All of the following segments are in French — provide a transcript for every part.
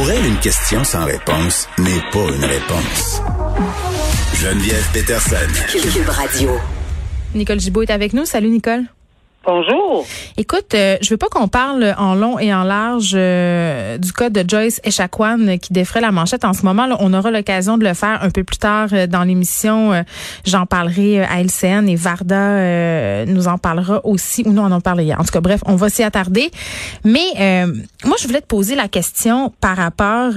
Pour elle, une question sans réponse n'est pas une réponse. Geneviève Peterson. Cube Radio. Nicole Gibault est avec nous. Salut Nicole. Bonjour. Écoute, euh, je veux pas qu'on parle en long et en large euh, du cas de Joyce Echaquan qui défrait la manchette en ce moment. Là, on aura l'occasion de le faire un peu plus tard euh, dans l'émission. J'en parlerai à LCN et Varda nous en parlera aussi. Ou non, on en parlait hier. En tout cas, bref, on va s'y attarder. Mais moi, je voulais te poser la question par rapport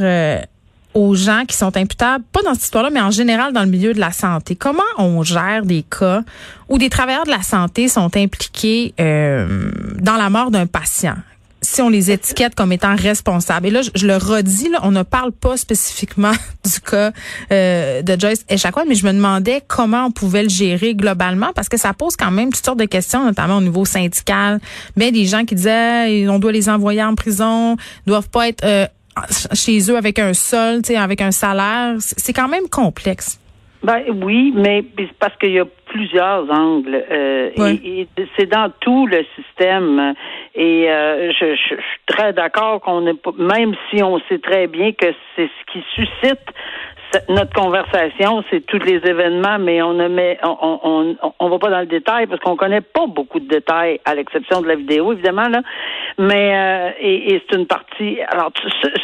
aux gens qui sont imputables, pas dans cette histoire-là, mais en général dans le milieu de la santé. Comment on gère des cas où des travailleurs de la santé sont impliqués euh, dans la mort d'un patient? si on les étiquette comme étant responsables. Et là, je, le redis, là, on ne parle pas spécifiquement du cas euh, de Joyce Echaquan, mais je me demandais comment on pouvait le gérer globalement parce que ça pose quand même toutes sortes de questions, notamment au niveau syndical. Mais des gens qui disaient, on doit les envoyer en prison, doivent pas être euh, chez eux avec un sol, avec un salaire. C'est quand même complexe. Ben oui, mais parce qu'il y a plusieurs angles euh, et, c'est dans tout le système. Et euh, je, suis très d'accord qu'on n'est pas, même si on sait très bien que c'est ce qui suscite notre conversation, c'est tous les événements, mais on ne met, on, on, on, va pas dans le détail parce qu'on connaît pas beaucoup de détails, à l'exception de la vidéo, évidemment, là. Mais, euh, et, et c'est une partie. Alors,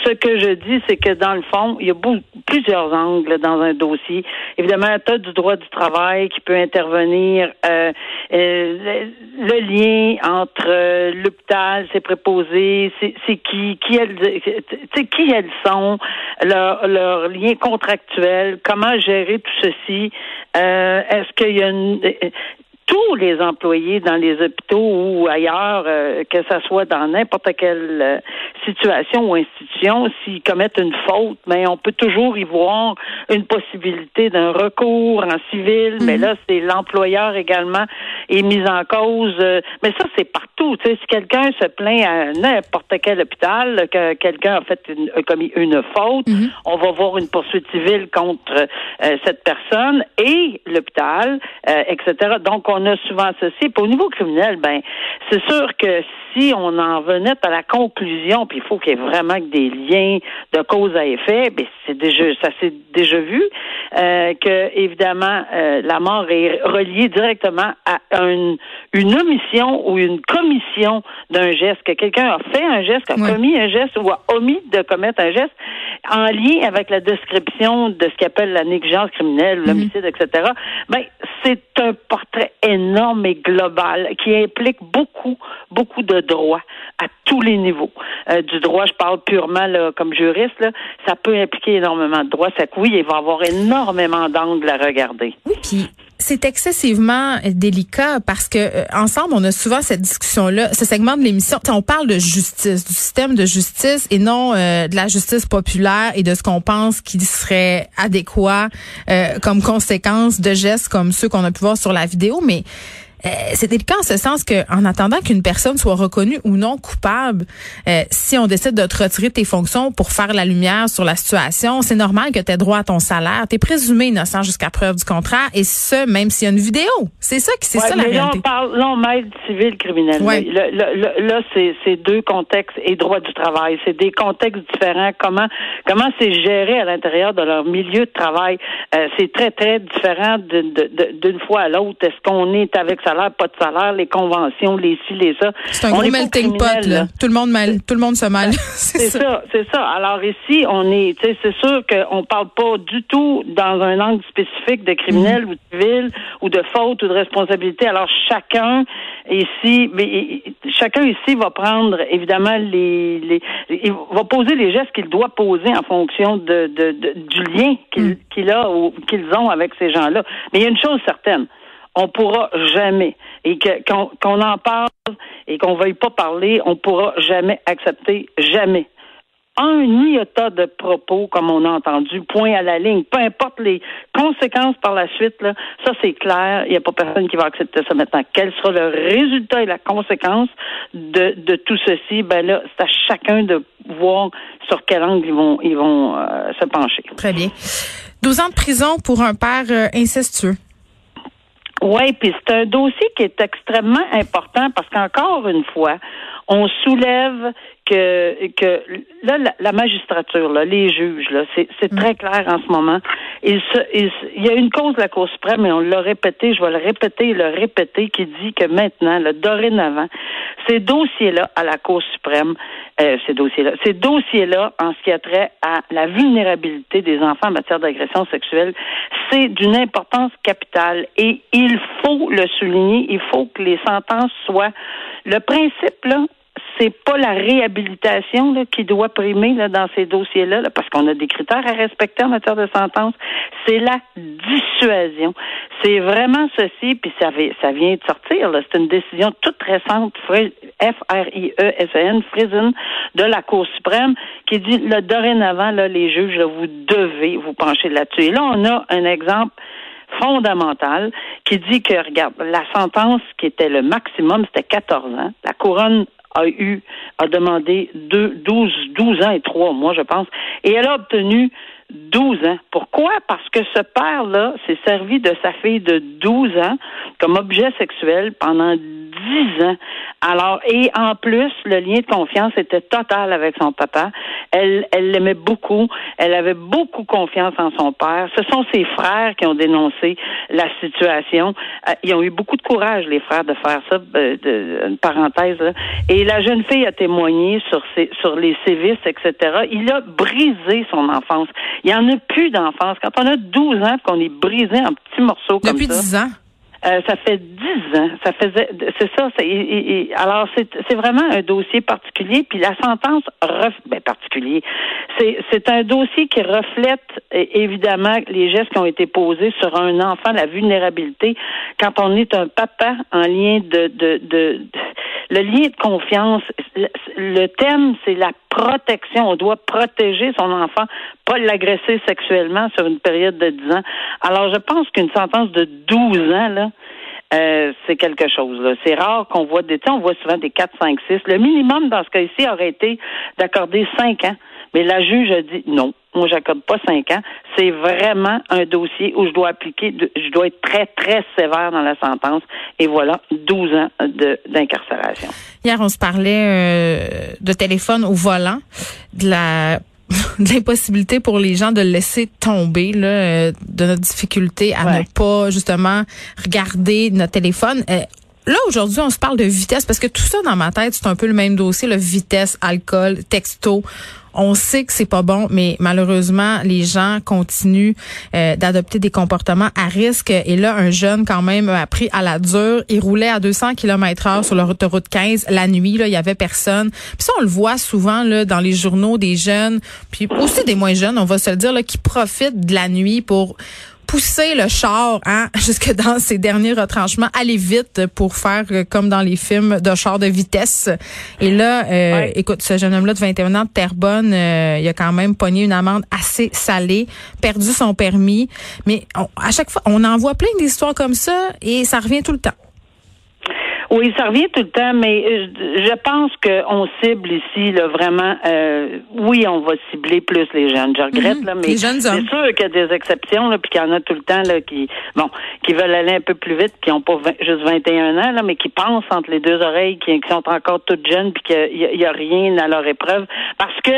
ce, que je dis, c'est que dans le fond, il y a beaucoup, plusieurs angles dans un dossier. Évidemment, tu as du droit du travail qui peut intervenir, euh, euh le, lien entre euh, l'hôpital, ses préposés, c'est qui, qui elles, qui elles sont, leur, leur lien contractuel comment gérer tout ceci? Euh, est-ce qu'il y a une, tous les employés dans les hôpitaux ou ailleurs, euh, que ce soit dans n'importe quelle euh, situation ou institution, s'ils commettent une faute, mais on peut toujours y voir une possibilité d'un recours en civil, mais mhm. là, c'est l'employeur également est mis en cause. Euh, mais ça, c'est partout. Si quelqu'un se plaint à n'importe quel hôpital, que quelqu'un a fait une, a commis une faute, mhm. on va voir une poursuite civile contre cette personne et l'hôpital, etc. Donc, on on a souvent ceci. Puis au niveau criminel, ben, c'est sûr que si on en venait à la conclusion, puis il faut qu'il y ait vraiment des liens de cause à effet, ben c'est déjà, ça s'est déjà vu, euh, que évidemment euh, la mort est reliée directement à une, une omission ou une commission d'un geste, que quelqu'un a fait un geste, a commis un geste ou a omis de commettre un geste en lien avec la description de ce qu'on appelle la négligence criminelle, l'homicide, mhm. etc. Ben c'est un portrait énorme et global qui implique beaucoup, beaucoup de droits à tous les niveaux. Euh, du droit, je parle purement comme juriste, ça peut impliquer énormément de droits. Ça oui, il va avoir énormément d'angles à regarder. Oui, puis c'est excessivement délicat parce que euh, ensemble on a souvent cette discussion là, ce segment de l'émission, on parle de justice, du système de justice et non euh, de la justice populaire et de ce qu'on pense qui serait adéquat comme conséquence de gestes comme ceux qu'on a pu voir sur la vidéo, mais euh, c'est délicat en ce sens que, en attendant qu'une personne soit reconnue ou non coupable, euh, si on décide de te retirer tes fonctions pour faire la lumière sur la situation, c'est normal que tu aies droit à ton salaire. Tu es présumé innocent jusqu'à preuve du contraire, et ce, même s'il y a une vidéo. C'est ça qui c'est ça la mais réalité. Là, on parle, là, on mêle civil criminel. Ouais. Là, c'est deux contextes et droit du travail. C'est des contextes différents. Comment comment c'est géré à l'intérieur de leur milieu de travail? Euh, c'est très, très différent d'une fois à l'autre. Est-ce qu'on est avec salaire, pas de salaire, les conventions, les ci, les ça. C'est un gros melting pot, là. Tout le monde mal, tout le monde se mal. c'est ça, c'est ça. Alors ici, on est, tu sais, c'est sûr qu'on parle pas du tout dans un angle spécifique de criminel mm. ou de civil ou de faute ou de responsabilité. Alors chacun ici, mais, chacun ici va prendre évidemment les, les il va poser les gestes qu'il doit poser en fonction de, de, du lien qu'il mm. qu'il a ou qu'ils ont avec ces gens-là. Mais il y a une chose certaine on pourra jamais, et qu'on en parle et qu'on veuille pas parler, on pourra jamais accepter, jamais. Un iota de propos, comme on a entendu, point à la ligne, peu importe les conséquences par la suite, là, ça c'est clair, il n'y a pas personne qui va accepter ça maintenant. Quel sera le résultat et la conséquence de, de tout ceci? Ben là, c'est à chacun de voir sur quel angle ils vont, ils vont euh, se pencher. Très bien. 12 ans de prison pour un père euh, incestueux. Oui, puis c'est un dossier qui est extrêmement important parce qu'encore une fois, on soulève que que là la, magistrature, là, les juges, là, c'est, très clair en ce moment. Il, se, il, y a une cause de la Cour suprême, et on l'a répété, je vais le répéter et le répéter, qui dit que maintenant, le dorénavant, ces dossiers-là à la Cour suprême, euh, ces dossiers-là, ces dossiers-là, en ce qui a trait à la vulnérabilité des enfants en matière d'agression sexuelle, c'est d'une importance capitale et il faut le souligner, il faut que les sentences soient le principe là, c'est pas la réhabilitation là, qui doit primer là, dans ces dossiers-là, parce qu'on a des critères à respecter en matière de sentence. C'est la dissuasion. C'est vraiment ceci, puis ça, vient de sortir. C'est une décision toute récente, F-R-I-E-S-E-N, Friesen, de la Cour suprême, qui dit là, dorénavant, là, les juges, là, vous devez vous pencher là-dessus. Et là, on a un exemple fondamental qui dit que, regarde, la sentence qui était le maximum, c'était 14 ans. La couronne a eu, a demandé deux, 12, 12 ans et trois mois, je pense, et elle a obtenu 12 ans. Pourquoi? Parce que ce père-là s'est servi de sa fille de 12 ans comme objet sexuel pendant 10 ans. Alors, et en plus, le lien de confiance était total avec son papa. Elle, elle l'aimait beaucoup. Elle avait beaucoup confiance en son père. Ce sont ses frères qui ont dénoncé la situation. Euh, ils ont eu beaucoup de courage, les frères, de faire ça, euh, de, une parenthèse. Et la jeune fille a témoigné sur, ses, sur les sévices, etc. Il a brisé son enfance. Il n'y en a plus d'enfance. Quand on a 12 ans, qu'on est brisé en petits morceaux comme ça. Depuis 10 ans. Euh, ça fait dix ans. Ça faisait, c'est ça. et, alors c'est vraiment un dossier particulier. Puis la sentence, ref, ben, particulier. C'est c'est un dossier qui reflète évidemment les gestes qui ont été posés sur un enfant, la vulnérabilité. Quand on est un papa en lien de, de, de le lien de confiance, le thème, c'est la protection. On doit protéger son enfant, pas l'agresser sexuellement sur une période de 10 ans. Alors, je pense qu'une sentence de 12 ans, là, euh, c'est quelque chose. C'est rare qu'on voit des on voit souvent des 4, 5, 6. Le minimum dans ce cas-ci aurait été d'accorder 5 ans. Mais la juge a dit non, moi j'accorde pas 5 ans. C'est vraiment un dossier où je dois appliquer, je dois être très, très sévère dans la sentence. Et voilà, 12 ans d'incarcération. Hier, on se parlait euh, de téléphone au volant, de la de l'impossibilité pour les gens de laisser tomber là, euh, de notre difficulté à ne pas justement regarder notre téléphone. Euh, là, aujourd'hui, on se parle de vitesse parce que tout ça dans ma tête, c'est un peu le même dossier, le vitesse, alcool, texto. On sait que c'est pas bon, mais malheureusement, les gens continuent euh, d'adopter des comportements à risque. Et là, un jeune quand même a pris à la dure. Il roulait à 200 km heure sur l'autoroute 15 la nuit. Là, il y avait personne. Puis ça, on le voit souvent là dans les journaux des jeunes, puis aussi des moins jeunes, on va se le dire, là, qui profitent de la nuit pour pousser le char hein, jusque dans ses derniers retranchements, aller vite pour faire euh, comme dans les films de char de vitesse. Et là, euh, écoute, ce jeune homme-là de 21 ans de Terrebonne, euh, il a quand même pogné une amende assez salée, perdu son permis. Mais à chaque fois, on en voit plein d'histoires comme ça et ça revient tout le temps. Oui, ça revient tout le temps, mais euh, je pense qu'on cible ici là, vraiment. Euh, oui, on va cibler plus les jeunes. Je regrette mhm. là, mais c'est sûr qu'il y a des exceptions là, puis qu'il y en a tout le temps là qui, bon, qui veulent aller un peu plus vite, qui n'ont pas juste 21 ans là, mais qui pensent entre les deux oreilles, qui, sont encore toutes jeunes, puis qu'il y, a rien à leur épreuve, parce que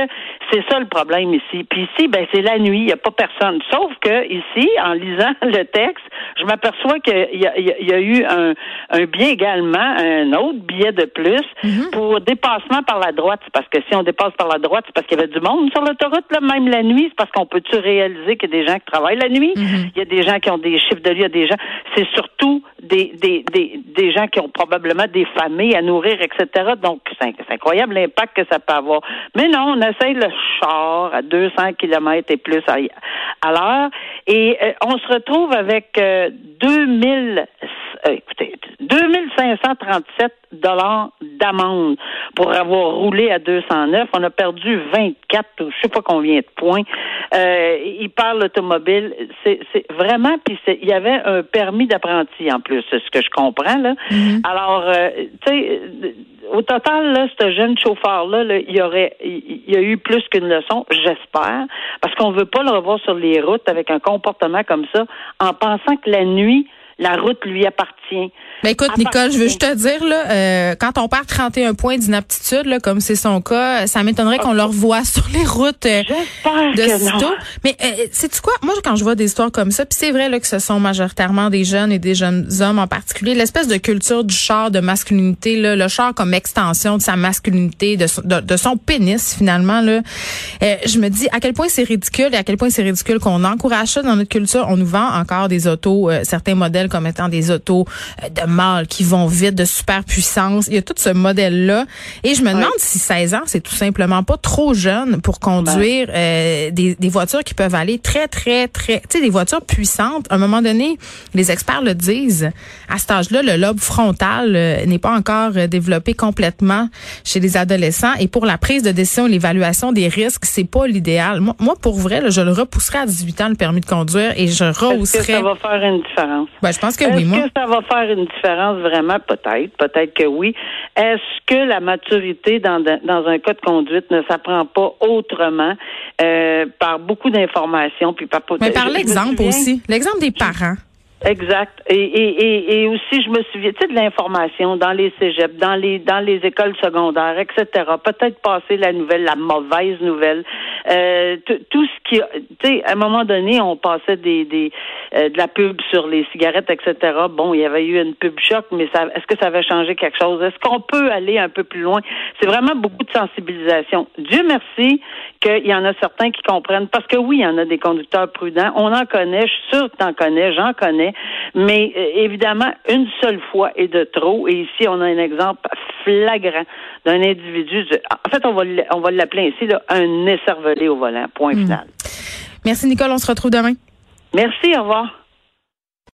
c'est ça le problème ici. Puis ici, ben c'est la nuit, il n'y a pas personne. Sauf que ici, en lisant le texte, je m'aperçois qu'il y, y, a eu un, un bien également un autre billet de plus mhm. pour dépassement par la droite. Parce que si on dépasse par la droite, c'est parce qu'il y avait du monde sur l'autoroute, même la nuit. C'est parce qu'on peut-tu réaliser qu'il y a des gens qui travaillent la nuit? Mhm. Il y a des gens qui ont des chiffres de vie, il y a des gens. C'est surtout des, des, des, des gens qui ont probablement des familles à nourrir, etc. Donc, c'est incroyable l'impact que ça peut avoir. Mais non, on essaye le char à 200 km et plus à, l'heure. Et euh, on se retrouve avec 2000 euh, euh, écoutez, 2537 dollars d'amende pour avoir roulé à 209. On a perdu 24 ou je sais pas combien de points. Euh, il parle automobile. C'est vraiment, puis il y avait un permis d'apprenti en plus, c'est ce que je comprends là. Mm-hmm. Alors, euh, tu sais, au total, là, ce jeune chauffeur-là, il y aurait, il y a eu plus qu'une leçon, j'espère, parce qu'on veut pas le revoir sur les routes avec un comportement comme ça, en pensant que la nuit, La route lui appartient. Ben écoute, Nicole, je veux juste te dire, là, euh, quand on perd 31 points d'inaptitude, là, comme c'est son cas, ça m'étonnerait qu'on le revoie sur les routes euh, de sitôt. Mais euh, sais-tu quoi? Moi, quand je vois des histoires comme ça, puis c'est vrai là, que ce sont majoritairement des jeunes et des jeunes hommes en particulier, l'espèce de culture du char de masculinité, là, le char comme extension de sa masculinité, de son, de, son pénis, finalement, là, euh, je me dis à quel point c'est ridicule et à quel point c'est ridicule qu'on encourage ça dans notre culture. On nous vend encore des autos, certains modèles comme étant des autos de mâles qui vont vite, de super puissance. Il y a tout ce modèle-là. Et je me demande si 16 ans, c'est tout simplement pas trop jeune pour conduire ben. euh, des, des, voitures qui peuvent aller très, très, très... Tu sais, des voitures puissantes. À un moment donné, les experts le disent, à cet âge-là, le lobe frontal euh, n'est pas encore euh, développé complètement chez les adolescents. Et pour la prise de décision et l'évaluation des risques, c'est pas l'idéal. Moi, moi, pour vrai, je le repousserai à 18 ans, le permis de conduire, et je rehausserai... Est-ce que ça va faire une différence? Ben, je pense que oui, moi. Est-ce que ça va faire une différence? vraiment? Peut-être, peut-être que oui. Est-ce que la maturité dans, dans un cas de conduite ne s'apprend pas autrement euh, par beaucoup d'informations puis par Mais par l'exemple aussi, l'exemple des parents. Exact. Et, aussi, je me souviens, tu sais, de l'information dans les cégeps, dans les dans les écoles secondaires, etc. Peut-être passer la nouvelle, la mauvaise nouvelle, euh, tout ce qui, tu sais, à un moment donné, on passait des, des euh, de la pub sur les cigarettes, etc. Bon, il y avait eu une pub choc, mais est-ce que ça avait changé quelque chose? Est-ce qu'on peut aller un peu plus loin? C'est vraiment beaucoup de sensibilisation. Dieu merci qu'il y en a certains qui comprennent, parce que oui, il y en a des conducteurs prudents. On en connaît, je suis sûr que tu en connais, j'en connais. Mais euh, évidemment, une seule fois est de trop. Et ici, on a un exemple flagrant d'un individu. En fait, on va, on va l'appeler ici là, un écervelé au volant. Point hmm. final. Merci, Nicole. On se retrouve demain. Merci. Au revoir.